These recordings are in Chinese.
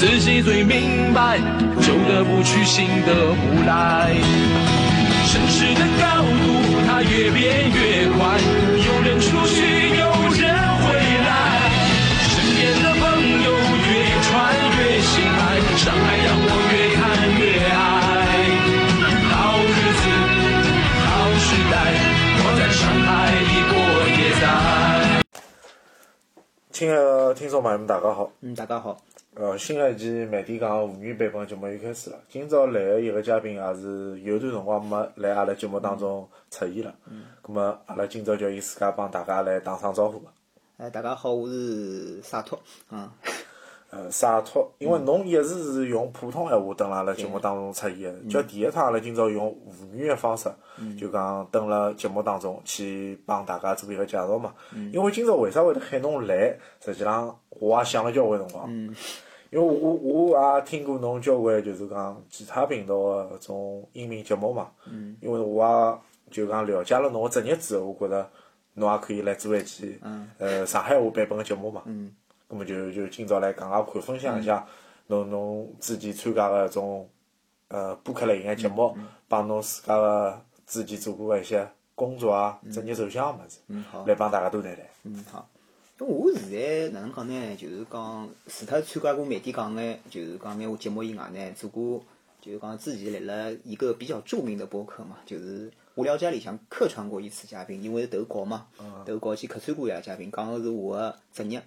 自己最明白，旧的不去，新的不来。城市的高度，它越变越快，有人出去，有人回来。身边的朋友越穿越心爱，上海让我越看越爱。好日子，好时代，我在上海一过也在。亲爱的听众朋友们，大家好。嗯，大家好。呃，新的一期慢点讲妇女版本节目又开始了。今朝来个一个嘉宾也是有段辰光没来阿拉节目当中出现了。嗯。咁么，阿拉今朝叫伊自家帮大家来打声招呼吧。哎，大家好，我是洒脱。嗯。呃，洒脱，因为侬一直是用普通闲话蹲辣阿拉节目当中出现的，叫第一趟阿拉今朝用妇女的方式，就讲蹲辣节目当中去帮大家做一个介绍嘛。因为今朝为啥会得喊侬来？实际上我也想了交关辰光。因为我我也听过侬交关就是讲其他频道的搿种音频节目嘛。因为我也就讲了解了侬个职业之后，我觉着侬也可以来做一期呃上海话版本个节目嘛。咁么就就今朝来讲讲看，分享一下侬侬之前参加个种呃播客类型个节目，帮侬自家个之前做过个一些工作啊、职业走向个物事，来帮大家都谈谈。嗯，好。咁我现在哪能讲呢？就是讲除脱参加过媒体讲个，就是讲眼话节目以外呢，做过就是讲之前来了一个比较著名的博客嘛，就是无聊斋里向客串过一次嘉宾，因为投稿嘛，投稿去客串过一下嘉宾，讲个是我个职业。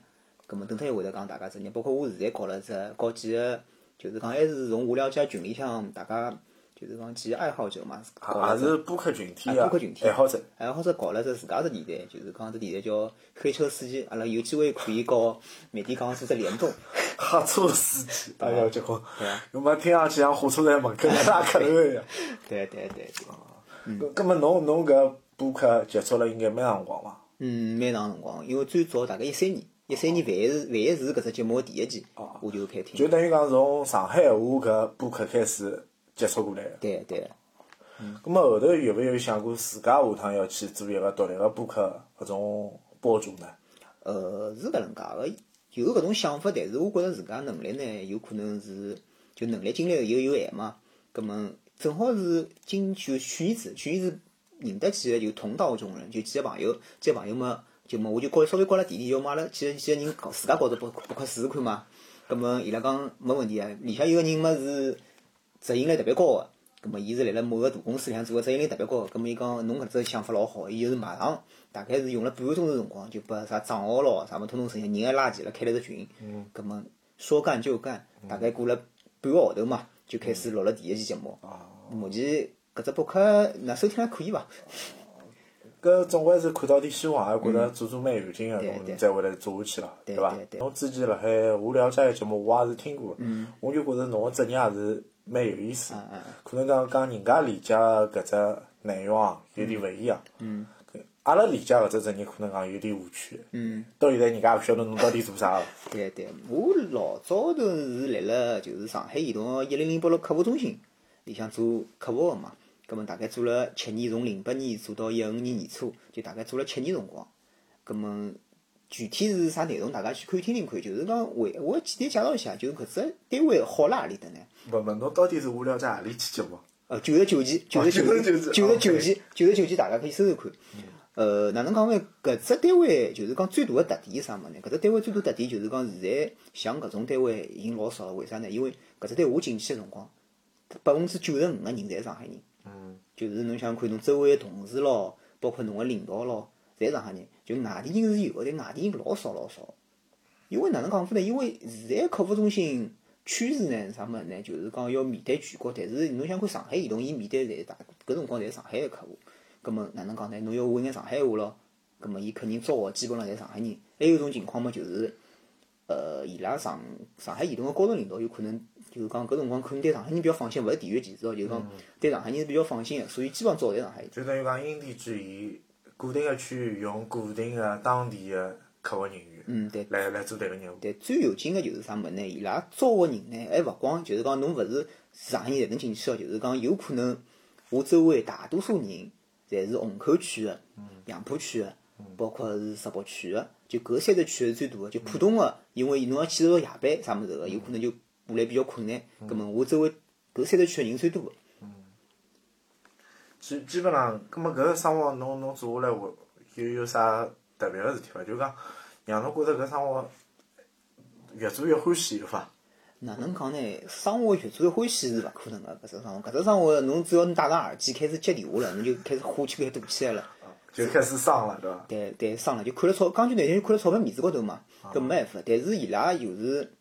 咁么等脱一会得讲大家职业，包括我现在搞了只搞几个，就是讲还是从无聊斋群里向大家就是讲几个爱好者嘛，也是播客群体播客群体爱好者，爱好者搞了只自家只电台，就是讲只电台叫黑车司机，阿拉有机会可以搞媒体讲做只联动。黑车司机，哎呀结棍！那么听上去像火车站门口拉客头一样。对对对。搿搿么侬侬搿播客接触了应该蛮长辰光伐？嗯，蛮长辰光，因为最早大概一三年。一三年万一是万一是搿只节目第一季，我就开听。就等于讲从上海话搿播客开始接触过来个。对对。嗯。咁么后头有没有想过自家下趟要去做一个独立个播客搿种博主呢？呃，是搿能介个，有搿种想法，但是我觉着自家能力呢，有可能是就能力精力又有限嘛。咁么正好是今就去年子，去年子认得几个就同道中人，就几个朋友，几个朋友嘛。就么我就搞稍微搞了点点，要么阿拉几个几个人搞自家搞只播播客试试看嘛。葛么伊拉讲没问题啊，里向有个人么是执行力特别高个，葛末伊是辣辣某个大公司里向做个执行力特别高个。葛末伊讲侬搿只想法老好，伊就是马上大概是用了半个钟头辰光，就把啥账号咯啥么统统实现，人也拉齐了，开了只群。嗯。葛末说干就干，大概过了半个号头嘛，就开始录了第一期节目。啊。目前搿只博客那收听还可以伐？搿总归是看到点希望，还觉着做做蛮有劲个，侬才会来做下去了，对伐？侬之前辣海无聊斋个节目，我也是听过个，我就觉着侬个职业也是蛮有意思。可能讲讲人家理解搿只内容啊，有点勿一样。嗯阿拉理解搿只职业可能讲有点误区。嗯到现在人家也勿晓得侬到底做啥个。对对，我老早头是辣辣就是上海移动一零零八六客服中心里向做客服个嘛。葛末大概做了七年，从零八年做到一五年年初，就大概做了七年辰光。葛末具体是啥内容，大家去可以听听看。就是讲，为我简单介绍一下，就是搿只单位好辣何里搭呢？勿勿，侬到底是无聊在何里期节目？呃，九十九期，九十九期，九十九期，九十九期，大家可以搜搜看。呃，哪能讲呢？搿只单位就是讲最大的特点是啥物事呢？搿只单位最大特点就是讲，现在像搿种单位已经老少了。为啥呢？因为搿只单位我进去个辰光，百分之九十五个人侪是上海人。嗯就是侬想看，侬周围个同事咯，包括侬个领导咯，侪上海人。就外地人是有个，但外地人老少老少。因为哪能讲法呢？因为现在客服中心趋势呢，啥物事呢？就是讲要面对全国，但是侬想看上海移动，伊面对侪大搿辰光侪是上海个客户。葛末哪能讲呢？侬要会眼上海话咯，葛末伊肯定招个基本上侪上海人。还有一种情况嘛，就是呃，伊拉上上海移动个高层领导有可能就是讲搿辰光可能对上海人比较放心，勿是地域歧视哦，就是讲对上海人是比较放心个，所以基本上招在上海。就等于讲因地制宜，固定个区域用固定个当地个客服人员，嗯，对。来来做迭个业务。对，最有劲个就是啥物事呢？伊拉招个人呢，还勿光就是讲侬勿是上海人才能进去哦，就是讲有可能我周围大多数人侪是虹口区个、杨浦区个，包括是石北区个，就搿三只区是最大个。就浦东个，因为侬要去到夜班啥物事个，有可能就下来比较困难。葛末我周围搿三只区个人最多个。基基本上，葛末搿个生活侬侬做下来，会有有啥特别个事体伐？就讲让侬觉着搿生活越做越欢喜有伐？哪能讲呢？生活越做越欢喜是勿可能个，搿只生活，搿只生活侬只要侬戴上耳机开始接电话了，侬就开始火气开始大起来了。就开始伤了，对伐？对对，伤了，就看了钞，讲句难听，就看了钞票面子高头嘛，搿没办法。但是伊拉又是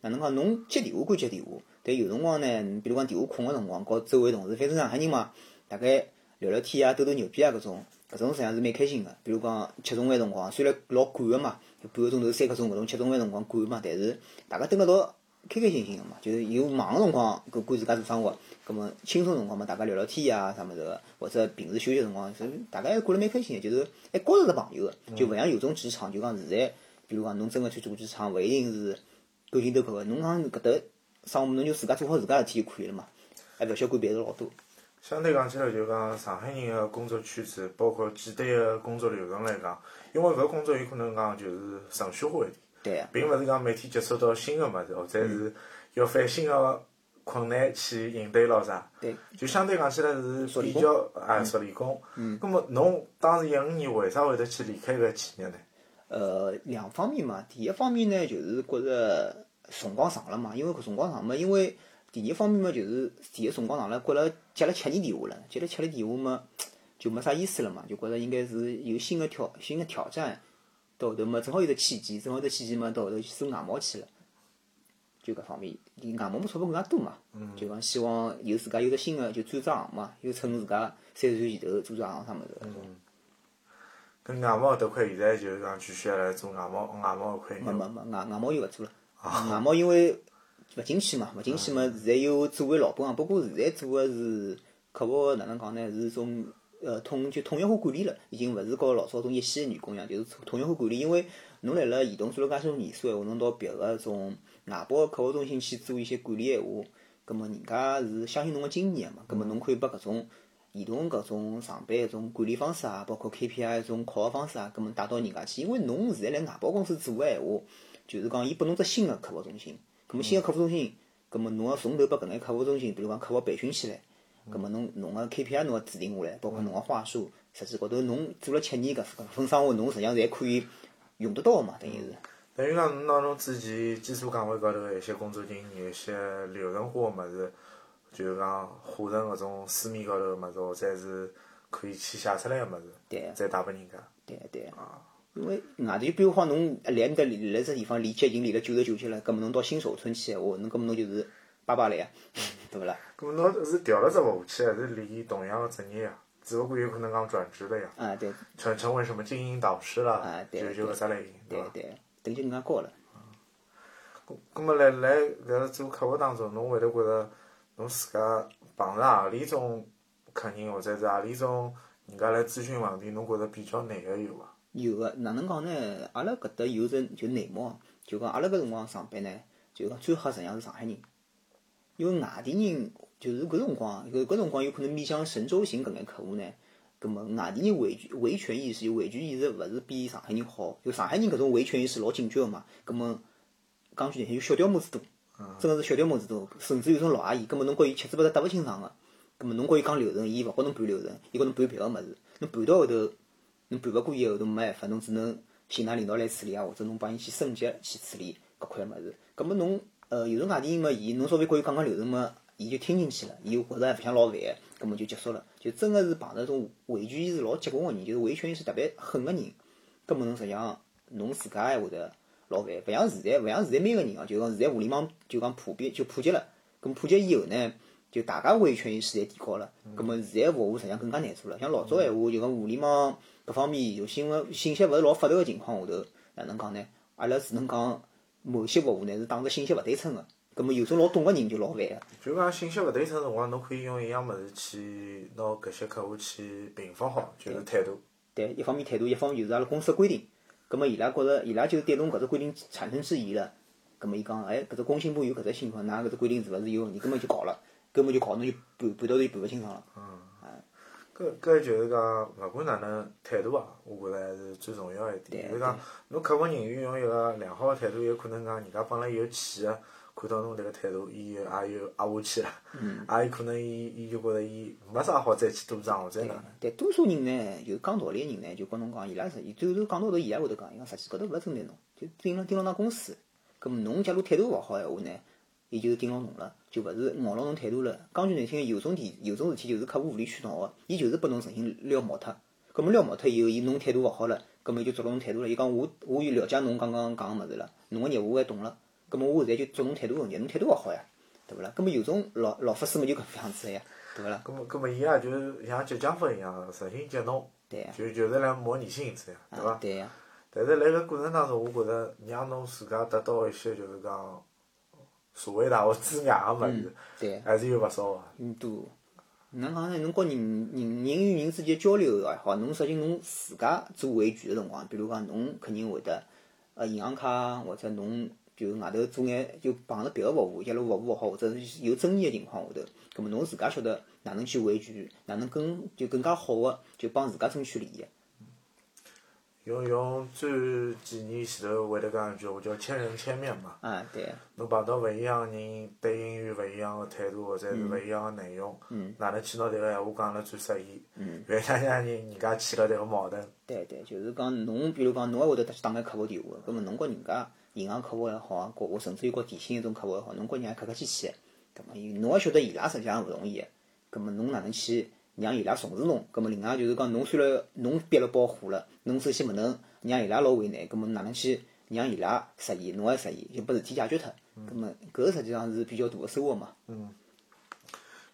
哪能讲？侬接电话归接电话，但有辰光呢，比如讲电话空个辰光，和周围同事，反正上海人嘛，大概聊聊天啊，斗斗牛逼啊，搿种，搿种实际上是蛮开心个。比如讲吃中饭辰光，虽然老赶个嘛，半个钟头、三个钟搿种吃中饭辰光赶嘛，但是大家蹲辣道开开心心个嘛，就是有忙个辰光，搿管自家做生活。葛末轻松辰光嘛，大家聊聊天啊，啥物事个，或者平时休息辰光，是大家还过得蛮开心个，就是还交着是朋友个，就勿像有种职场，就讲现在，比如讲侬真个去做职场，勿一定是勾心斗角个，侬讲搿搭生活侬就自家做好自家事体就可以了嘛，还勿需要管别人老多。相对讲起来，就讲上海人个工作圈子，包括简单个工作流程来讲，因为搿工作有可能讲就是程序化一点，对啊，并勿是讲每天接触到新个物事，或者是要翻新个困难去应对咯啥。对，就相对讲起来是比较啊熟练工。嗯。葛末侬当时一五年为啥会得去离开搿企业呢？呃，两方面嘛，第一方面呢，就是觉着辰光长了嘛，因为搿辰光长嘛，因为第二方面嘛，就是第一辰光长了，觉着接了七年电话了，接了七年电话嘛，就没啥意思了嘛，就觉着应该是有新个挑新个挑战。到后头嘛，正好有个契机，正好这契机嘛，到后头去做外贸去了。就搿方面，离外贸嘛钞票更加多嘛，就讲希望有自家有个新个就转只行嘛，又趁自家三十岁前头做只行啥物事。跟外贸迭块现在就是讲继续来做外贸外贸搿块。没没没，外外贸又勿做了。外贸因为勿景气嘛，勿景气嘛，现在又作为老本行，不过现在做个是客服哪能讲呢？是种呃统就统一化管理了，已经勿是和老早种一线员工一样，就是统一化管理。因为侬辣辣移动做了介许多年数闲话，侬到别个种外包个客服中心去做一些管理闲话，葛末人家是相信侬个经验个嘛，葛末侬可以把搿种移动搿种上班一种管理方式啊，包括 KPI 一种考核方式啊，葛末带到人家去。因为侬现在辣外包公司做个闲话，就是讲伊拨侬只新个客服中心，葛末新个客服中心，葛末侬要从头把搿眼客服中心，比如讲客服培训起来，葛末侬侬个 KPI 侬要制定下来，包括侬个话术，实际高头侬做了七年搿搿份生活，侬实际上侪可以用得到个嘛，等于是。等于讲侬拿侬之前基础岗位高头个一些工作经验、一些流程化个物事，就是讲化成搿种书面高头个物事，或者是可以去写出来个物事，对再带拨人家。对对。因为外头就比如讲侬来面搭离辣只地方离脚已经离了九十九级了，葛末侬到新手村去闲话，侬葛末侬就是爸爸了呀，对勿啦？搿么侬是调了只服务器，还是练同样个职业呀？只不过有可能讲转职了呀，啊对成成为什么精英导师了啊，对就就搿只类型，伐？对对，等级更加高了。咁么来来搿个做客服当中，侬会得觉着侬自家碰着何里种客人，或者是何里种人家来咨询问题，侬觉着比较难个有伐？有个哪能讲呢？阿拉搿搭有只就内幕啊，就讲阿拉搿辰光上班呢，就讲最黑实际上是上海人，因为外地人就是搿辰光，搿搿辰光有可能面向神州行搿眼客户呢，葛末外地人维权维权意识、维权意识勿是比上海人好，就上海人搿种维权意识老警觉个嘛，葛末讲句难听，有小条毛子多，真个是小条毛子多，甚至有种老阿姨，葛末侬告伊七嘴巴搭搭勿清爽个，葛末侬告伊讲流程，伊勿告侬盘流程，伊告侬盘别个物事，侬盘到后头。侬盘勿过伊后头没办法，侬只能寻㑚领导来处理啊，或者侬帮伊去升级去处理搿块物事。葛末侬呃有种外地人嘛，伊侬稍微和伊讲讲流程嘛，伊就听进去了，伊又觉着还勿想老烦，葛末就结束了。就真个是碰着种维权意识老结棍个人，就是维权意识特别狠个人，葛末侬实际上侬自家还会得老烦，勿像现在，勿像现在每个人哦，就讲现在互联网就讲普遍就普及了，咁普及以后呢，就大家维权意识侪提高了，葛末现在服务实际上更加难做了。像老早闲话就讲互联网。搿方面就新闻信息勿是老发达个情况下头，哪能讲呢？阿拉只能讲某些服务呢是打着信息勿对称个，葛末有种老懂个人就老烦个。就讲信息勿对称辰光，侬可以用一样物事去拿搿些客户去平复好，就是态度。对，一方面态度，一方面就是阿拉公司个规定。葛末伊拉觉着，伊拉就对侬搿只规定产生质疑了。葛末伊讲，哎，搿只工信部有搿只情况，㑚搿只规定是勿是有问题？根本就搞了，根本就搞侬就半半道题盘勿清爽了。嗯搿搿就是讲，勿管哪能态度啊，我觉着还是最重要一点。就是讲，侬客服人员用一个良好个态度，有可能讲人家本来有气个，看到侬迭个态度，伊就也有压下去了。也有可能伊伊就觉着伊没啥好再去赌账或者哪能。但多数人呢，就讲道理个人呢，就跟侬讲，伊拉实际最后头讲到头，伊拉会得讲，伊讲实际高头勿是针对侬，就盯牢盯牢㑚公司。葛末侬假如态度勿好闲话呢，伊就是盯牢侬了，就勿是咬牢侬态度了。讲句难听个，有种体有种事体就是客户无理取闹个，伊就是拨侬诚心撩毛脱。葛末撩毛脱以后，伊侬态度勿好了，葛末就捉牢侬态度了。伊讲我我又了解侬刚刚讲个物事了，侬个业务我也懂了，葛末我现在就捉侬态度问题，侬态度勿好呀，对勿啦？葛末有种老老法师么就搿副样子个呀，对勿啦？葛末葛末伊也就是像激将法一样，实心激侬，对呀，就就是来磨你性子呀，对伐？对呀，但是辣搿过程当中，我觉着让侬自家得到一些就是讲社会大学之外个物事，对。还是有勿少个。嗯，多。哪能讲呢？侬和人人人与人之间交流也好，侬实际侬自家做维权个辰光，比如讲侬肯定会得，呃，银行卡或者侬就外头做眼就碰着别个服务，一路服务勿好，或者是有争议个情况下头，葛末侬自家晓得哪能去维权，哪能更就更加好个就帮自家争取利益。用用最几年前头会得讲一句话叫千人千面嘛。啊，对。侬碰到勿一样个人，对英语勿一样个态度或者是勿一样个内容，哪能去拿迭个闲话讲了最适意？勿要让让人人家起了迭个矛盾。对对，就是讲侬，比如讲侬还会得去打眼客服电话，葛末侬和人家银行客服也好啊，或或甚至于和电信一种客服也好，侬和人家客客气气个，葛末伊侬也晓得伊拉实际上勿容易个，葛末侬哪能去让伊拉重视侬？葛末另外就是讲侬虽然侬憋了包火了，侬首先勿能让伊拉老为难，葛末哪能去让伊拉适意，侬也适意，就把事体解决脱。葛末搿个实际上是比较大个收获嘛。嗯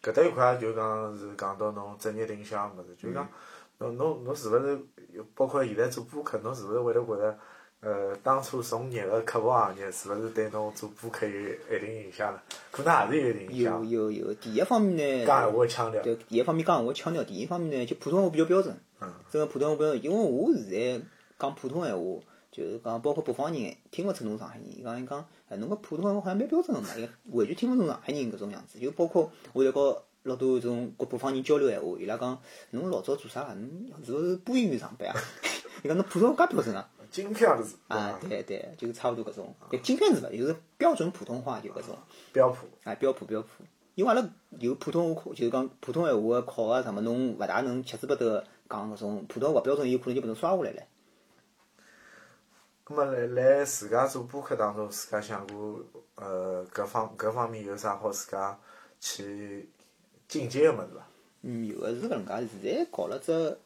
搿搭一块就讲是讲到侬职业定向个物事，就讲侬侬侬是勿是包括现在做播客，侬是勿是会得觉着，呃，当初从业个客服行业是勿是对侬做播客有一定影响了？可能也是有一定影响。有有有，第一方面呢，讲闲话腔调，对，第一方面讲闲话腔调，第一方面呢，就普通话比较标准。嗯真个普通话标准，因为我现在讲普通闲话，就是讲包括北方人听勿出侬上海人。伊讲伊讲，哎，侬个普通闲话好像蛮标准个嘛，伊完全听勿出上海人搿种样子。就包括我在和老多种国北方人交流闲话，伊拉讲侬老早做啥啊？侬是勿是播音员上班啊？伊讲侬普通话介标准啊？京片子啊，对对，就是差勿多搿种。但京片子嘛，就是标准普通话就搿种。标普。啊，标普标普，因为阿拉有普通话课，就是讲普通闲话个考个什么，侬勿大能七嘴八舌讲搿种普通话勿标准，有可能就拨侬刷下来唻。咁么辣辣自家做播客当中，自家想过，呃，搿方搿方面有啥好自家去进阶个物事伐？嗯，有个是搿能介，现在搞了只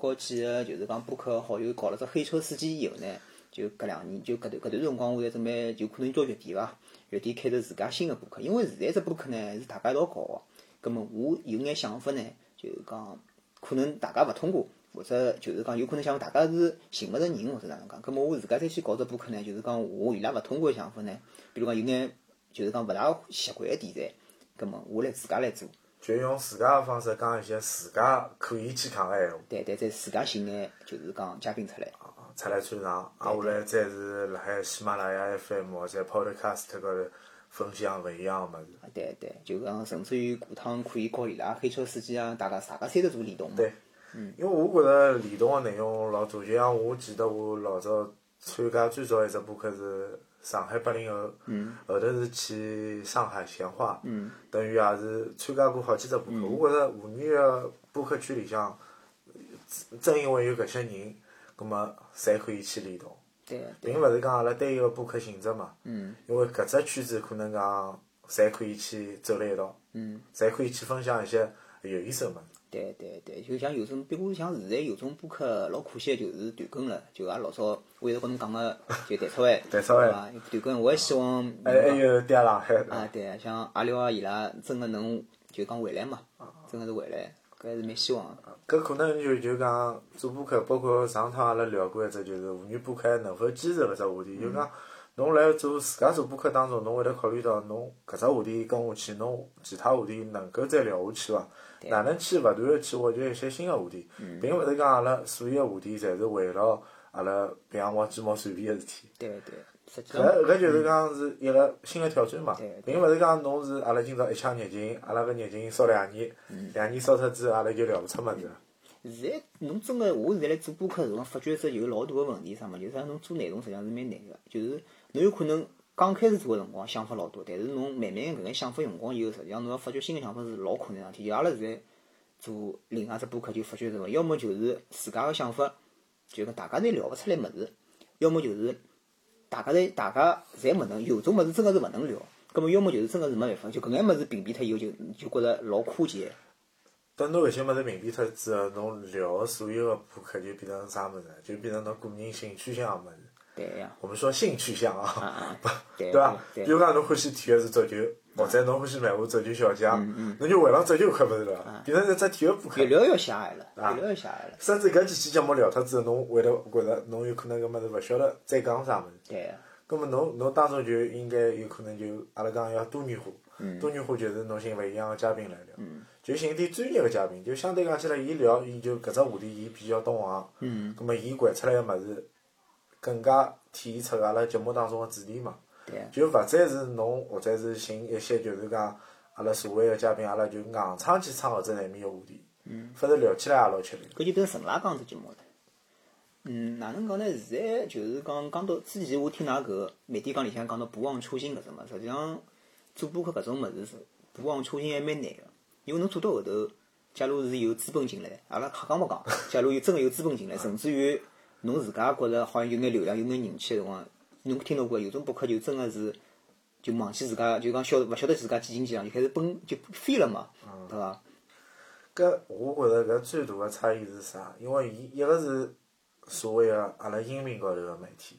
搞几个就是讲播客好友搞了只黑车司机以后呢，就搿两年就搿段搿段辰光，我侪准备就可能到月底伐，月底开头自家新个播客，因为现在只播客呢是大家一道搞个，葛末我有眼想法呢，就是讲可能大家勿通过，或者就是讲有可能想大家是寻勿着人或者哪能讲，葛末我自家再去搞只播客呢，就是讲我伊拉勿通过个想法呢，比如讲有眼就是讲勿大习惯个题材，葛末我来自家来做。就用自家个方式讲一些自家可以去讲个闲话，对对，再自家寻眼就是讲嘉宾出来。出来穿场，啊，下来再是辣海喜马拉雅 FM 或者 Podcast 高头分享勿一样个物事。对对，就讲甚至于下趟可以告伊拉黑车司机啊，大家大家三个做联动嘛。对，因为我觉着联动个内容老多，就像我记得我老早参加最早一只播客是上海八零后，后头是去上海闲话，等于也是参加过好几只播客。我觉着沪语个播客圈里向，正因为有搿些人，葛末才可以去联动。对对并勿是讲阿拉单一个播客性质嘛，因为搿只圈子可能讲侪可以去走辣一道，侪可以去分享一些有意思个物事。对对对，就像有种，比如像现在有种播客老可惜，就是断更了。就也老早我一直跟侬讲个，就蛋炒饭，蛋炒饭对伐？断更，我也希望还还有在上海，啊，对，像阿廖啊伊拉真个能就讲回来嘛，真个是回来，搿还是蛮希望个。搿可能就就讲做播客，包括上趟阿拉聊过一只，就是妇女播客能否坚持搿只话题，就讲侬来做自家做播客当中，侬会得考虑到侬搿只话题跟下去，侬其他话题能够再聊下去伐？哪能去勿断个去挖掘一些新个话题，并勿是讲阿拉所有个话题侪是围绕阿拉平常摸鸡毛蒜皮个事体。对对，实际上搿搿就是讲是一个新个挑战嘛。对，并勿是讲侬是阿拉今朝一腔热情，阿拉搿热情烧两年，两年烧脱之后，阿拉就聊勿出物事了。现在侬真个，我现在来做播客辰光，发觉只有老大个问题是啥么？就是讲侬做内容实际上是蛮难个，就是侬有可能刚开始做个辰光想法老多，但是侬慢慢搿眼想法用光以后，实际上侬要发觉新个想法是老困难个事体。就阿拉现在做另外只播客，就发觉什么？要么就是自家个想法，就讲大家侪聊勿出来物事；要么就是大家侪大家侪勿能，有种物事真个是勿能聊。葛末要么就是真个是没办法，就搿眼物事屏蔽脱以后，就就觉着老枯竭。等侬搿些物事屏蔽脱之后，侬聊个所有个播客就变成啥物事？就变成侬个人兴趣向个物事。对呀，我们说性取向啊，啊，对对伐？对比如讲侬欢喜体育是足球，或者侬欢喜漫画足球小将，侬就围绕足球看物事了，变成一只体育播客越。聊越狭隘了，啊。越聊越狭隘了。甚至搿几期节目聊脱之后，侬会得觉着侬有可能搿物事勿晓得再讲啥物事。对呀，葛末侬侬当中就应该有可能就阿拉讲要多元化，嗯。多元化就是侬寻勿一样个嘉宾来聊，就寻点专业个嘉宾，就相对讲起来，伊聊伊就搿只话题伊比较懂行，嗯，葛末伊掼出来个物事更加体现出阿拉节目当中个主题嘛。就勿再是侬或者是寻一些就是讲阿拉所谓个嘉宾，阿拉就硬撑去撑搿只难面个话题，嗯反正聊起来也老吃力。搿就变成纯拉讲只节目了。嗯，哪能讲呢？现在就是讲讲到之前，我听㑚搿个媒体讲里向讲到不忘初心搿种物事，实际上做播客搿种物事是不忘初心还蛮难个，因为侬做到后头，假如是有资本进来，阿拉瞎讲勿讲，假如有真个有资本进来，甚至于侬自家觉着好像有眼流量、有眼人气个辰光，侬听到过有种博客就真个是就忘记自家，就讲晓勿晓得自家几斤几两，就开始奔就飞了嘛，对伐？搿我觉着搿最大个差异是啥？因为伊一个是所谓个阿拉音频高头个媒体，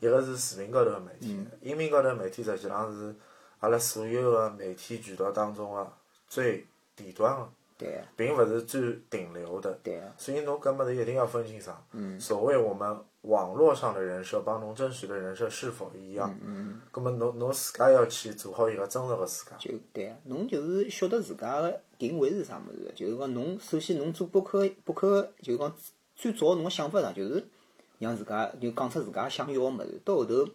一个是视频高头个媒体。音频高头媒体实际上是阿拉所有个媒体渠道当中个最底端个，对个，并勿是最顶流的。对个。所以侬搿物事一定要分清爽。嗯所谓我们网络上的人设帮侬真实的人设是否一样？嗯。葛末侬侬自家要去做好一个真实个自家。就对啊，侬就是晓得自家个定位是啥物事，就是讲侬首先侬做博客，博客就是讲最早侬个想法上就是让自家就讲出自家想要个物事，到后头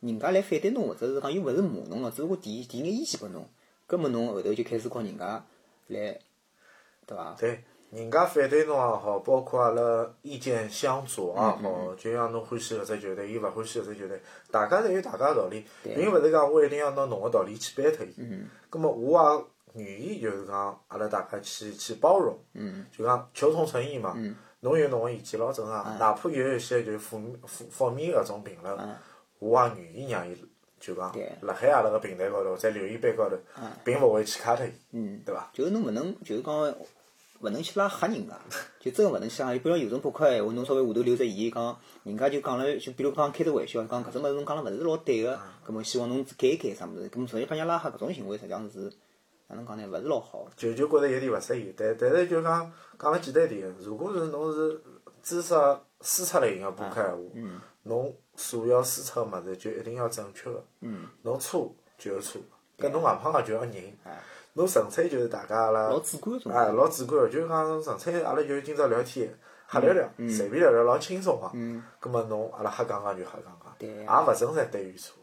人家来反对侬，或者是讲又勿是骂侬个，只不过提提眼意见拨侬，葛末侬后头就开始靠人家来，对伐？对，人家反对侬也好，包括阿拉意见相左也好，就像侬欢喜搿只球队，伊勿欢喜搿只球队，大家侪有大家个道理，并勿是讲我一定要拿侬个道理去掰脱伊。嗯。葛末我也愿意就是讲阿拉大家去去包容，嗯。就讲求同存异嘛。嗯。侬有侬个意见老正常，哪怕有一些就负面负负面搿种评论，我也愿意让伊就讲对。辣海阿拉个平台高头，在留言板高头，并勿会去卡脱伊，对伐？就是侬勿能，就是讲勿能去拉黑人家，就真个勿能去拉。比如有种博客闲话，侬稍微下头留只言，讲人家就讲了，就比如讲开只玩笑，讲搿种物事侬讲了勿是老对个，葛末希望侬改一改啥物事，葛末所以讲人家拉黑搿种行为，实际上是哪能讲呢？勿是老好。就就觉着有点勿适意，但但是就讲讲了简单点，如果是侬是知识输出类型个博客闲话，侬所要输出个物事就一定要正确个，嗯侬错就是错，搿侬硬碰硬就要认，侬纯粹就是大家阿拉老主观种哎老主观个，就是讲纯粹阿拉就今朝聊天。瞎聊聊，随便聊聊，老轻松个。葛末侬阿拉瞎讲讲就瞎讲讲，对也勿存在对与错，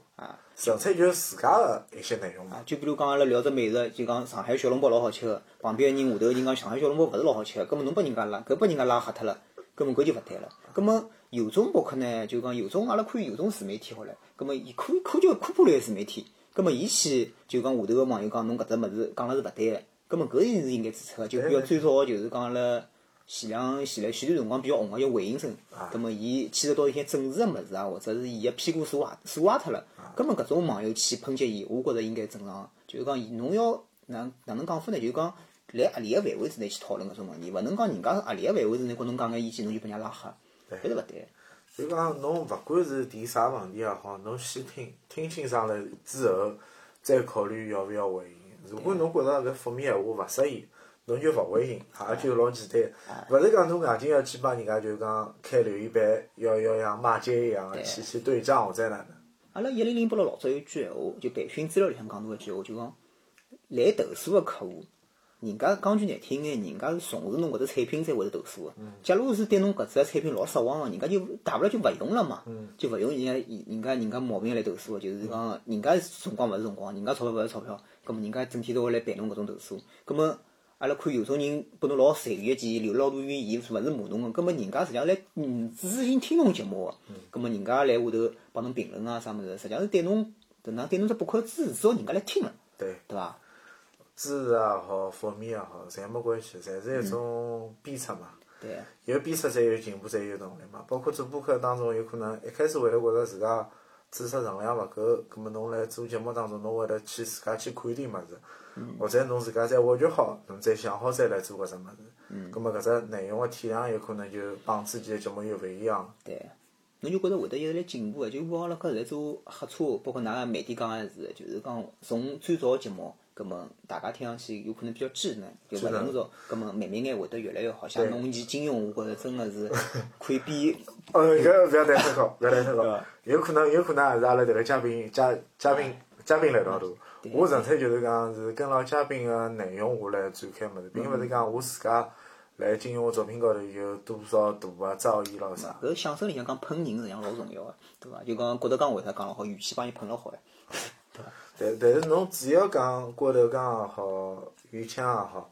纯粹就是自家个一些内容嘛。啊，就比如讲阿拉聊只美食，就讲上海小笼包老好吃个，旁边个人下头人讲上海小笼包勿是老好吃个，葛末侬拨人家拉，搿拨人家拉黑脱了，葛末搿就勿对了。葛末有种博客呢，就讲有种阿拉可以有种自媒体好唻，葛末伊可以可叫科普类自媒体，葛末伊去就讲下头个网友讲侬搿只物事讲了是勿对个，葛末搿是应该指出个，就比如最早就是讲阿拉。前两前来前段辰光比较红个叫魏应生，葛末伊牵涉到一些政治个物事啊，或者是伊个屁股坐坏坐坏脱了，葛末搿种网友去抨击伊，我觉着应该正常。就是讲侬要哪哪能讲法呢？就是讲辣合理个范围之内去讨论搿种问题，勿能讲人家合理个范围之内跟侬讲个意见，侬就拨人家拉黑，搿是勿对。就讲侬勿管是提啥问题也好，侬先听听清爽了之后，再考虑要勿要回应。如果侬觉着搿负面闲话勿适宜，侬就勿回应，也就老简单。勿是讲侬硬劲要去帮人家就讲开留言板，要要像骂街一样个去去对仗或者哪能。阿拉一零零八六老早有句闲话，就培训资料里向讲到一句闲话，就讲来投诉个客户，人家讲句难听眼，人家是重视侬搿只产品才会得投诉个。假如是对侬搿只产品老失望个，人家就大不了就勿用了嘛，就勿用人家人家人家毛病来投诉个，就是讲人家辰光勿是辰光，人家钞票勿是钞票，葛末人家整天都会来办侬搿种投诉，葛末。阿拉看有种人拨侬老善意个建议，留了老多怨言，勿是骂侬个，葛末人家实际上来嗯仔细听听侬节目个，葛末人家来下头帮侬评论啊啥物事，实际上是对侬搿能对侬只播客支持，至少人家来听了，对，对伐？支持也好，负面也好，侪没关系，侪是一种鞭策嘛。对。有鞭策才有进步，才有动力嘛。包括做播客当中，有可能一开始会得觉着自家知识容量勿够，葛末侬辣做节目当中，侬会得去自家去看点物事。或者侬自家再挖掘好，侬再想好再来做搿只物事，葛末搿只内容个体量有可能就帮之前个节目又勿一样。对，侬就觉着会得一直来进步个，就我阿拉搿在做黑车，包括㑚个媒体讲个是，就是讲从最早个节目，葛末大家听上去有可能比较稚嫩，就勿成熟，葛末慢慢眼会得越来越好。像侬以金庸，我觉着真个是可以比。呃，搿勿要太太高，勿要太太高，有可能有可能也是阿拉迭个嘉宾嘉嘉宾嘉宾来道多。我纯粹就是讲是跟牢嘉宾个内容下来展开物事，并勿是讲我自家来金庸个作品高头有多少大个、造诣咯啥。搿相声里向讲喷人实际上老重要个，对伐？就讲觉得讲为啥讲了好，语气帮伊喷了好呀？但但是侬只要讲郭德纲也好，于谦也好，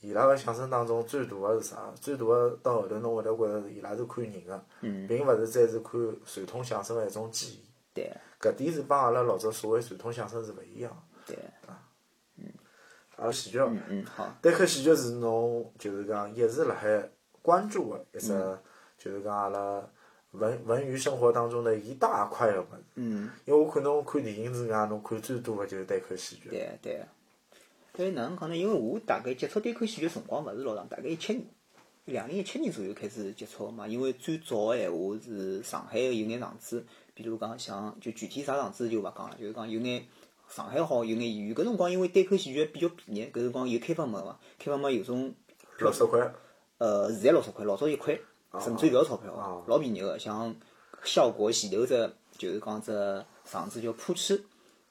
伊拉个相声当中最大个是啥？最大个到后头侬会得觉着伊拉是看人个，并勿是再是看传统相声个一种技艺。对。搿点是帮阿拉老早所谓传统相声是勿一样。对，啊，嗯，而喜剧，嗯嗯好，单口喜剧是侬就是讲一直辣海关注个一只，就是讲阿拉文文娱生活当中的一大块个物事。嗯。因为我看侬看电影之外，侬看最多个就是单口喜剧。对对。因为哪能讲呢？因为我大概接触单口喜剧辰光勿是老长，大概一七年，两零一七年左右开始接触嘛。因为最早个闲话是上海个有眼场子，比如讲像就具体啥场子就勿讲了，就是讲有眼。上海好有眼演员，搿辰光因为单口喜剧比较便宜，搿辰光有开放麦嘛，开放麦有种六十块，呃，现在六十块，老早一块，甚至勿要钞票，老便宜个。像效果前头只就是讲只场子叫扑哧，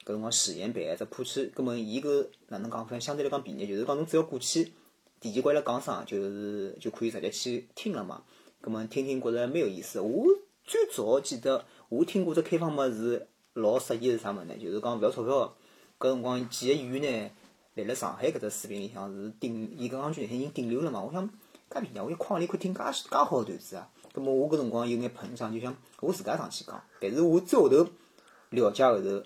搿辰光史岩办只扑哧，葛末伊搿哪能讲法？相对来讲便宜，就是讲侬只要过去，提前过来讲声，就是就可以直接去听了嘛。葛末听听觉着蛮有意思。我最早记得我听过只开放麦是。老适意是啥物事呢？就是讲勿要钞票个，搿辰光几个演员呢，来辣上海搿只视频里向是顶，伊讲句难听，已经顶流了嘛。我想，介便宜，我一框里可以听介介好个段子啊。葛末我搿辰光有眼膨胀，就想我自家上去讲。但是我最后头了解后头，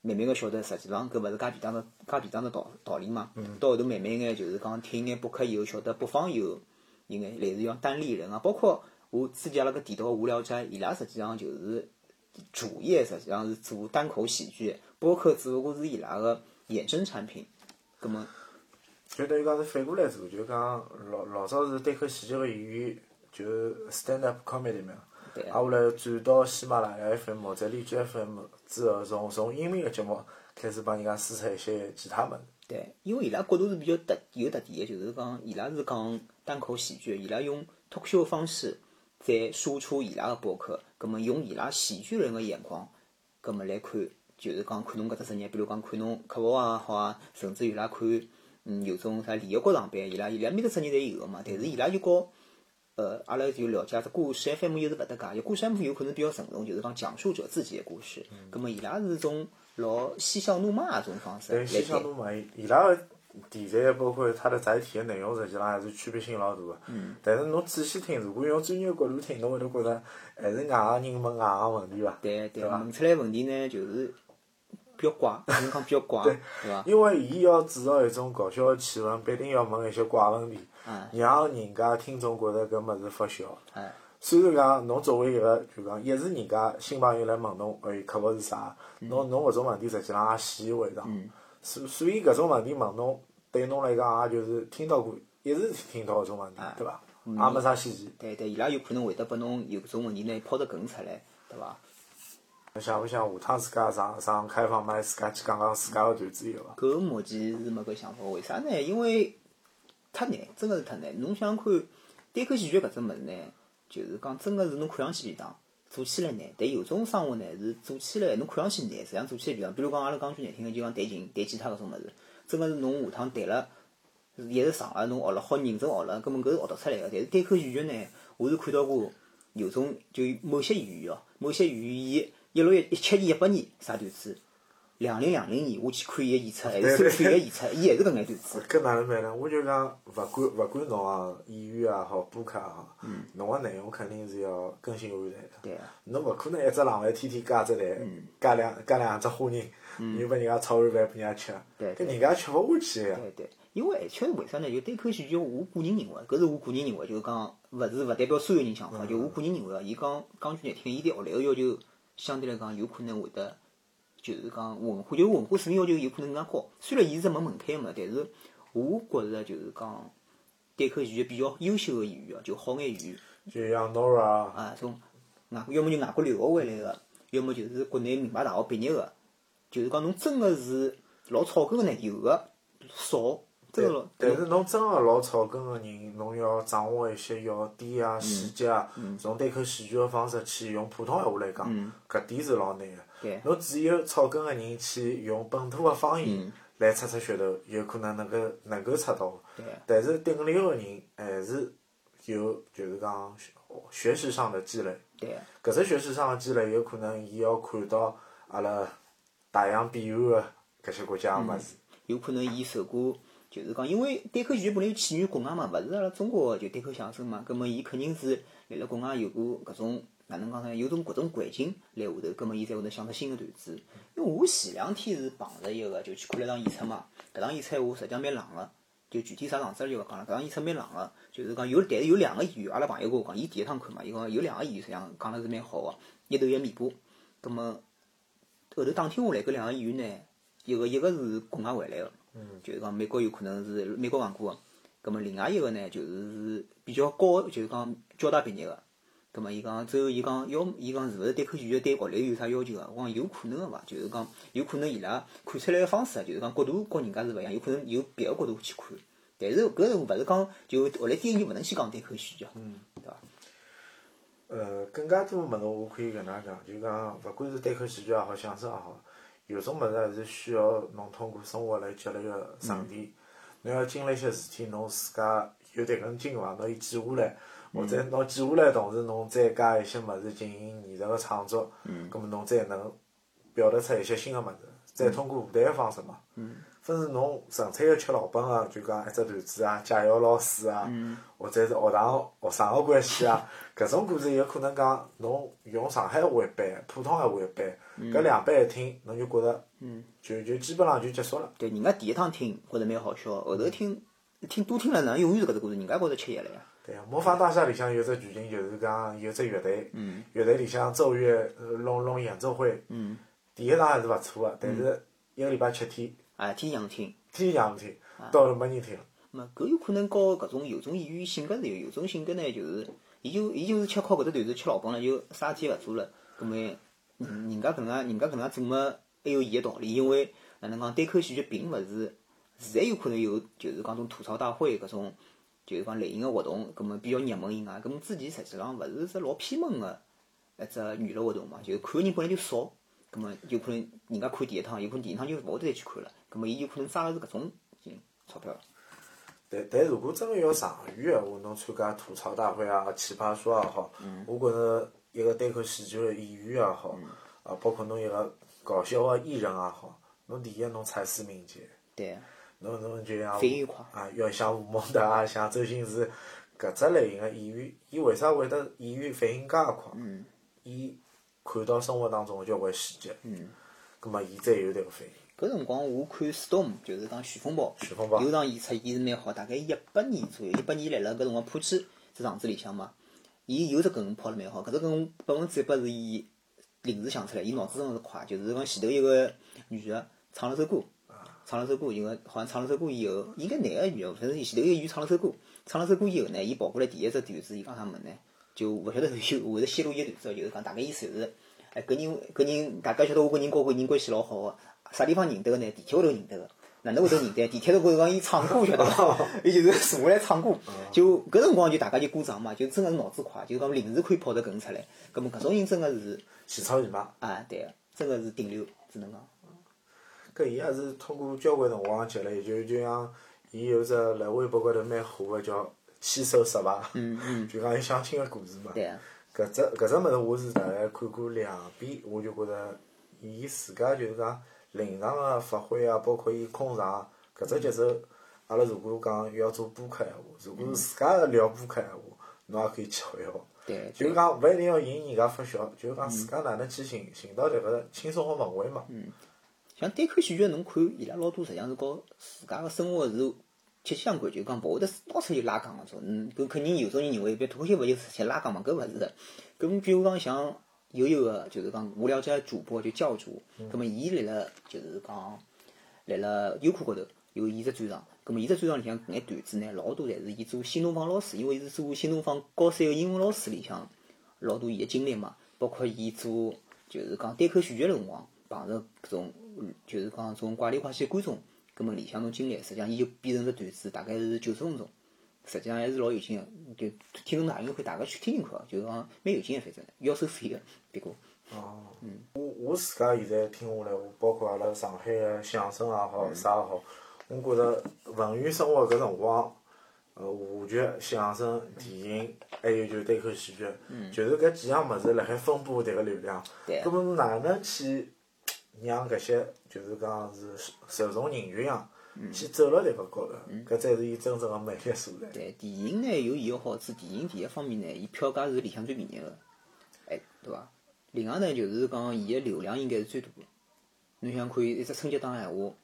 慢慢个晓得，实际上搿勿是介便当个介便当个道道理嘛。到后头慢慢眼就是讲听眼博客以后，晓得北方有有眼类似像单立人啊，包括我之前阿拉搿提到个无聊斋，伊拉实际上就是。主业实际上是做单口喜剧，播客只不过是伊拉个衍生产品。葛末就等于讲是反过来做，就讲老老早是单口喜剧个演员，就 stand up comedy 嘛。对。啊，后来转到喜马拉雅 FM 或者荔枝 FM 之后，从从音频个节目开始帮人家输出一些其他物事。对，因为伊拉角度是比较特有特点个，就是讲伊拉是讲单口喜剧，伊拉用脱口秀方式在输出伊拉个博客。葛末用伊拉喜剧人个眼光，葛末来看，就是讲看侬搿只职业，比如讲看侬客服也好啊，甚至伊拉看，嗯，有种啥联合国上班，伊拉伊拉每个职业侪有个嘛。但是伊拉就告，呃，阿拉就了解只故事 FM 又是勿搭界，有故事 FM 有可能比较慎重，就是讲讲述者自己个故事。葛末伊拉是种老嬉笑怒骂种方式对。嬉笑怒骂，伊拉个。题材包括它的载体的内容，实际上还是区别性老大个。嗯。但是侬仔细听，如果用专业角度听，侬会得觉着还是外行人问外行问题伐？对对。问出来问题呢，就是比较怪，只能讲比较怪，对伐？因为伊要制造一种搞笑的气氛，必定要问一些怪问题，让人家听众觉着搿物事发笑。哎。虽然讲侬作为一个，就讲一是人家新朋友来问侬，哎，客服是啥？侬侬搿种问题实际上也习以为常。嗯。所所以搿种问题问侬，对侬来讲也就是听到过，一直听到搿种问题，对伐？也没啥稀奇。对对，伊拉有可能会得拨侬有搿种问题呢抛得更出来，对伐？想勿想下趟自家上上开放麦，自家去讲讲自家个段子有伐？搿目前是没搿想法，为啥呢？因为太难，真个是太难。侬想看单口喜剧搿只物事呢，就是讲真个是侬看上去便当，做起来难，但有种生活呢是做起来侬看上去难，实际上做起来就像，比如讲阿拉讲句难听个，就讲弹琴、弹吉他搿种物事，真个是侬下趟弹了，一直上了，侬学了好认真学了，根本搿是学得出来个。但是单口喜剧呢，我是看到过有种就某些演员哦，某些演员一六一一七年、一八年啥段子，两零两零年我去看伊个演出，还是看伊个演出，伊还是搿眼段子。搿哪能办呢？我就讲，勿管勿管侬啊，演员也好，播客也好，侬个内容肯定是要更新换代个。对个。侬勿可能一只冷饭天天加只蛋，加两加两只花仁，又拨人家炒碗饭拨人家吃，对搿人家吃勿下去个呀。对对，因为而且为啥呢？就单口喜剧，我个人认为，搿是我个人认为，就是讲勿是勿代表所有人想法，就我个人认为哦，伊讲讲句难听，伊对学历个要求相对来讲有可能会得，就是讲文化，就是文化水平要求有可能更加高。虽然伊是没门槛个，但是我觉着就是讲对口语言比较优秀个演员哦，就好眼演员就像 Nora，啊，种外要么就外国留学回来个，要么就是国内名牌大学毕业个，就是讲侬真个是老草根个呢，有个少，真个老。但是侬真个老草根个人，侬要掌握一些要点啊、细节啊，从单口喜剧个方式去用普通闲话来讲，搿点是老难个。对侬只有草根个人去用本土个方言来出出噱头，有可能能够能够出道。对但是顶流个人还是有就是讲学识上的积累。对搿只学识上的积累，有可能伊要看到阿拉大洋彼岸个搿些国家个物事。有可能伊受过，就是讲，因为单口喜剧本来就起源于国外嘛，勿是阿拉中国就单口相声嘛，葛末伊肯定是辣辣国外有过搿种哪能讲呢？有种搿种环境辣下头，葛末伊才会得想出新个段子。因为我前两天是碰着一个，就去看了场演出嘛，搿场演出闲话实际上蛮冷个，就具体啥场子就勿讲了。搿场演出蛮冷个，就是讲有，但是有两个演员，阿拉朋友跟我讲，伊第一趟看嘛，伊讲有两个演员实际上讲了是蛮好个，一头一尾巴。葛末后头打听下来，搿两个演员呢，一个一个是国外回来个。就是讲美国有可能是美国讲过个，葛末另外一个呢，就是比较高，就是讲交大毕业个。葛末伊讲，最后伊讲要，伊讲是勿是对口喜剧对学历有啥要求个？我讲有可能个伐，就是讲有可能伊拉看出来个方式，就是讲角度跟人家是勿一样，有可能有别个角度去看。但是搿是勿是讲就学历低个人勿能去讲对口喜剧，对伐？呃，更加多物事我可以搿能讲，就讲勿管是单口喜剧也好，相声也好，有种物事还是需要侬通过生活来积累个沉淀。侬要经历一些事体，侬自家有迭根筋伐？侬伊记下来，或者侬记下来同时，侬再加一些物事进行艺术个创作，葛末侬才能表达出一些新个物事，再通过舞台个方式嘛。分是侬纯粹个吃老本个，就讲一只段子啊，驾校老师啊，或者是学堂学生个关系啊，搿种故事有可能讲侬用上海话一版，普通闲话一版，搿两版一听，侬就觉着，就就基本上就结束了。对，人家第一趟听觉着蛮好笑，后头听听多听了，哪能永远是搿只故事，人家觉着吃药了呀。对呀，魔法大厦里向有只剧情，就是讲有只乐队，乐队里向奏乐呃弄弄演奏会，第一场还是勿错个，但是一个礼拜七天，啊，天天想听。天天想听，到了没人听了。嘛，搿有可能和搿种有种演员性格是有，有种性格呢，就是伊就伊就是吃靠搿只段子吃老本了，就啥事体勿做了。搿么人人家搿能介人家搿能介做嘛，还有伊个道理，因为哪能讲单口喜剧并勿是现在有可能有就是讲种吐槽大会搿种就是讲类型个活动，搿么比较热门以外，搿么之前实际上勿是只老偏门个一只娱乐活动嘛，就是看个人本来就少。搿么有可能人家看第一趟，有可能第二趟就勿会得再去看了。葛末伊有可能抓个是搿种嗯钞票。但但如果真个要长远个话，侬参加吐槽大会啊、奇葩说也好，我觉着一个单口喜剧个演员也好，啊，包括侬一个搞笑个艺人也好，侬第一侬才思敏捷，对，侬侬就像反应快啊，要像吴孟达啊，像周星驰搿只类型个演员，伊为啥会得演员反应介快？伊看到生活当中个交关细节，葛末伊再有迭个反应。搿辰光我看 Storm，就是讲旋风暴，旋风暴有场演出伊是蛮好，大概一八年左右，一八年来了搿辰光浦区只场子里向嘛，伊有只梗跑了蛮好，搿只梗百分之一百是伊临时想出来，伊脑子真是快，就是讲前头一个女个唱了首歌，唱了首歌，因为好像唱了首歌以后，应该男个女个，反正前头一个演员唱了首歌，唱了首歌以后呢，伊跑过来第一只段子，伊讲啥物事呢？就勿晓得有会得泄露一个段子，就是讲大概意思就是，哎，搿人搿人大家晓得我搿人和搿人关系老好个，啥地方认得个呢？地铁高头认得个。哪能会得认得？地铁头高头讲伊唱歌晓得伐？伊就是坐下来唱歌，就搿辰光就大家就鼓掌嘛，就真个是脑子快，就讲临时可以跑得搿能出来。葛末搿种人真个是前超前排。啊，对个，真个是顶流，只能讲。搿伊也是通过交关辰光积累，就就像伊有只辣微博高头蛮火个叫“牵手失败”，就讲伊相亲个故事嘛。对啊。搿只搿只物事，我是大概看过两遍，我就觉着伊自家就是讲临场个发挥啊，包括伊控场搿只节奏，阿拉如果讲要做播客闲话，如果是自家个聊播客闲话，侬也可以去学一学。对。就讲勿一定要引人家发笑，就讲自家哪能去寻寻到迭个轻松个氛围嘛。嗯。像单口喜剧，侬看伊拉老多实际上是和自家个生活是息息相关，就讲勿会得到处就拉杠个种。嗯，搿肯定有种人认为，别脱口秀勿就是去拉杠嘛？搿勿是的。搿比如讲像有一个就是讲无聊斋主播就教主，葛末伊辣辣就是讲辣辣优酷高头有伊只专场，葛末伊只专场里向搿眼段子呢，老多侪是伊做新东方老师，因为伊是做新东方高三个英文老师里向老多伊个经历嘛，包括伊做就是讲单口喜剧个辰光碰着搿种。就是讲种怪里怪气的观众，葛末里向侬经历，实际上伊就变成只段子，大概是九十分钟，实际上还是老有劲个。就听侬大应该可以大家去听听看，就是讲蛮有劲个，反正要收费个，别过。哦。嗯。我我自家现在听下来，我包括阿拉上海个相声也好，啥也好，我觉着文娱生活搿辰光，呃，话剧、相声、电影，还有就是单口喜剧，就是搿几样物事辣海分布迭个流量。对。葛末哪能去？让搿些就是讲是受众人群啊，去走了迭个高头，搿才是伊真正个魅力所在。对，电影呢有伊个好处，电影第一方面呢，伊票价是里向最便宜个，哎，对伐？另外呢，就是讲伊个流量应该是最大个。侬想看一只春节档闲话，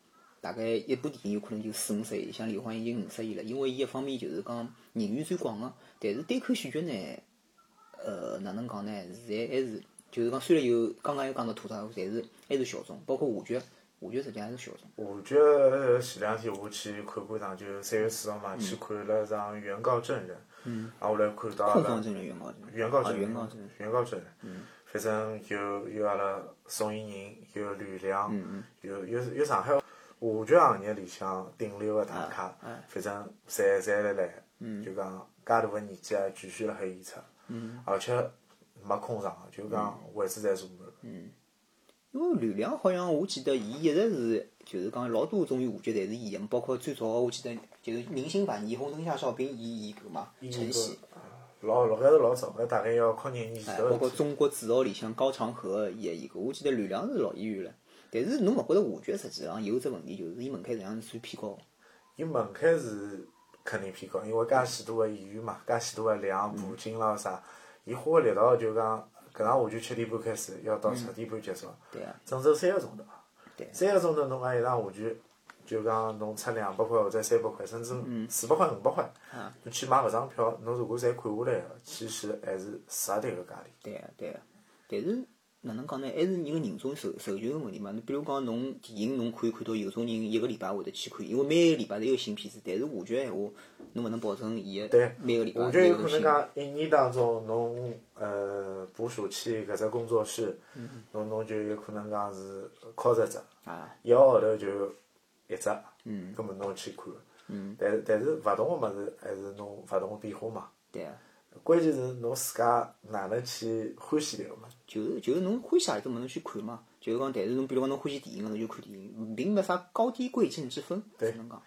大概一部电影有可能就四五十亿，像《李焕英》就五十亿了，因为伊一方面就是讲人员最广个，但是单口喜剧呢，呃，哪能讲呢？现在还是。就是讲，虽然有刚刚有讲到吐槽，但是还是小众。包括话剧，话剧实际还是小众。话剧前两天我去看过一场，就三月四号嘛，去看了场《原告证人》。嗯。啊，后来看到了。证人，原告证人。原告证人。原告证人。嗯。反正有有阿拉宋伊人，有吕梁，有有有上海话剧行业里向顶流个大咖，反正侪侪来来，就讲介大个年纪还继续辣海演出，而且。没空场，就讲位置侪坐满。嗯，因为刘亮好像我记得伊一直是，就是讲老多种话剧侪是伊个，包括最早我记得就是明星版《霓虹灯下哨兵》伊演过嘛，陈曦。老老开始老早个，大概要靠廿年前头。包括《中国制造》里向高长河也演过，我记得刘亮是老演员了。但是侬勿觉着话剧实际上有只问题，就是伊门槛实际上是算偏高。伊门槛是肯定偏高，因为介许多个演员嘛，介许多个量、布景咯啥。伊花个力道就讲，搿场话剧七点半开始，要到十点半结束，整整三个钟头。三个钟头侬讲一场话剧，就讲侬出两百块或者三百块，甚至四百块、五百块，侬去买搿张票，侬如果侪看下来，其实还是值得个价钿。对个，对个，但是。哪能讲呢？还是人个人种授授权个问题嘛。侬比如讲，侬电影侬可以看到有种人一个礼拜会得去看，因为每个礼拜侪有新片子。但是话剧闲话，侬勿能保证伊个每个礼拜话剧有可能讲一年当中，侬呃捕鼠器搿只工作室，侬侬就有可能讲是靠着只，一个号头就一只，嗯搿么侬去看。嗯但但是勿同个物事还是侬勿同个变化嘛。对。关键是侬自家哪能去欢喜迭个嘛？就是就是侬欢喜何里只物事去看嘛。就是讲，但是侬比如讲侬欢喜电影个，侬就看电影，并没啥高低贵贱之分。对。能讲。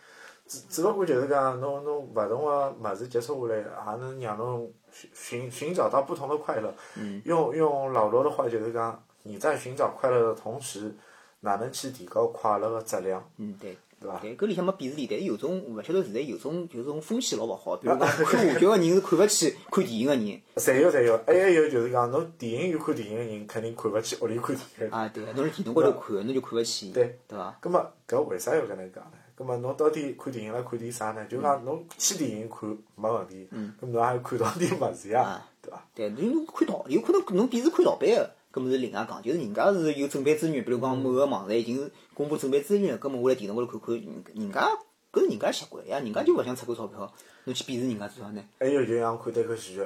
只只不过就是讲，侬侬勿同个物事接触下来，也能让侬寻寻找到不同的快乐。嗯。用用老罗的话就是讲，你在寻找快乐的同时，哪能去提高快乐的质量？嗯，对。对，搿里向没鄙视链，但是有种勿晓得现在有种就是种风气老勿好，比如讲看话剧个人是看勿起看电影个人。侪有侪有，还有就是讲侬电影院看电影个人肯定看勿起屋里看电影。啊，对，侬是电脑高头看，侬就看勿起。对，对伐？葛末搿为啥要搿能讲呢？葛末侬到底看电影辣看点啥呢？就讲侬去电影看没问题，葛末侬还要看到点物事呀，对伐？对，侬看盗，有可能侬鄙视看盗版个。搿么是另外讲，就是人家是有准备资源，比如讲某个网站已经公布准备资源，搿么我来电脑高头看看，人人家搿是人家习惯呀，人家就勿想出搿钞票，侬去鄙视人家做啥呢？还有就像看单口喜剧，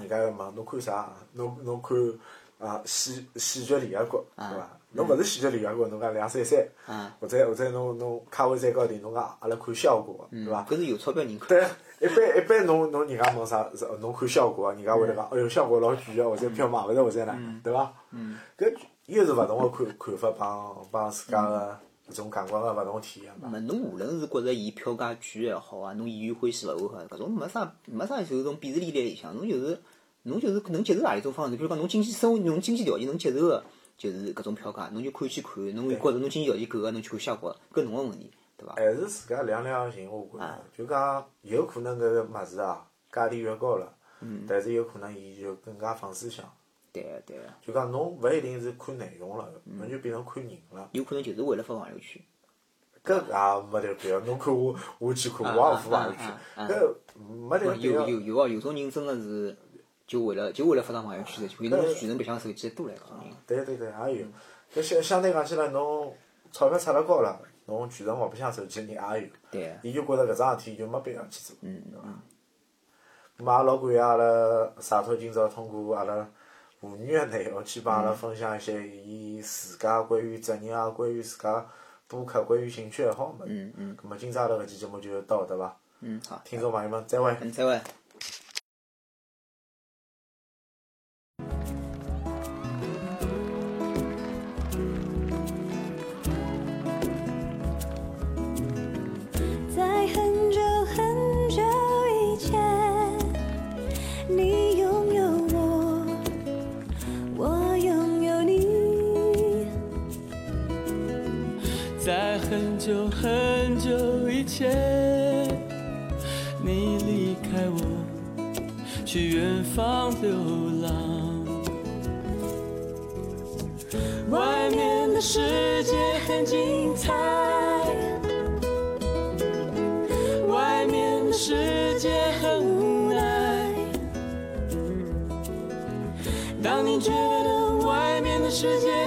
人家要问侬看啥？侬侬看啊，喜喜剧联合国，对伐？侬勿是喜剧联合国，侬讲两三三，或者或者侬侬咖啡站高头，侬讲阿拉看效果，对伐？搿是有钞票人看。对，一般一般侬侬人家问啥，侬看效果，人家会得讲，哎哟，效果老贵个，或者票买勿着，或者哪，对伐？搿又是勿同个看看法，帮帮自家个搿种感官个勿同体验嘛。没，侬无论是觉着伊票价贵也好啊，侬演员欢喜勿欢喜，搿种没啥没啥就是种鄙视链在里向，侬就是侬就是能接受何里种方式，比如讲侬经济生活侬经济条件能接受个。就是搿种票价，侬就可以去看。侬觉着侬经济条件够个，侬去看效果，搿侬个问题，对伐？还是自家量量行，我觉着。就讲有可能搿个物事啊，价钿越高了，但是有可能伊就更加放思想。对个对个。就讲侬勿一定是看内容了，侬就变成看人了。有可能就是为了发朋友圈。搿也没得必要，侬看我，我去看，我也发朋友圈。搿没得必要。有有有哦，有种人真个是。就为了就为了发张朋友圈，可能全程白相手机多来种人。对对对，也有。搿相相对讲起来，侬钞票出了高了，侬全程勿白相手机人也有。对。伊就觉着搿桩事体就没必要去做。嗯嗯。嘛也老感谢阿拉洒脱今朝通过阿拉妇女个内容去帮阿拉分享一些伊自家关于职业啊，关于自家播客，关于兴趣爱好物事。嗯嗯。咁么今朝阿拉搿期节目就到对伐？嗯好。听众朋友们，再会。嗯，再会。一切你离开我去远方流浪。外面的世界很精彩。外面的世界很无奈。当你觉得外面的世界